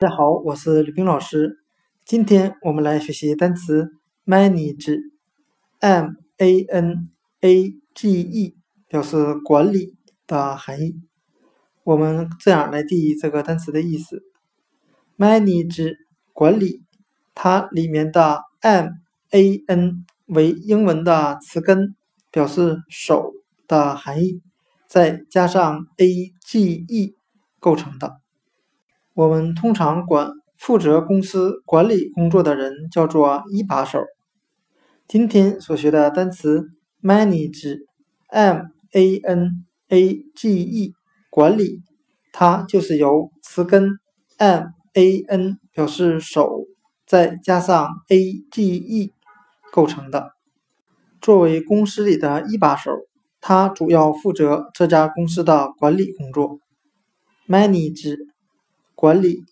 大家好，我是吕冰老师。今天我们来学习单词 manage，m a n a g e，表示管理的含义。我们这样来定义这个单词的意思：manage 管理，它里面的 m a n 为英文的词根，表示手的含义，再加上 a g e 构成的。我们通常管负责公司管理工作的人叫做一把手。今天所学的单词 manage，m a n a g e，管理，它就是由词根 m a n 表示手，再加上 a g e 构成的。作为公司里的一把手，他主要负责这家公司的管理工作。manage。管理。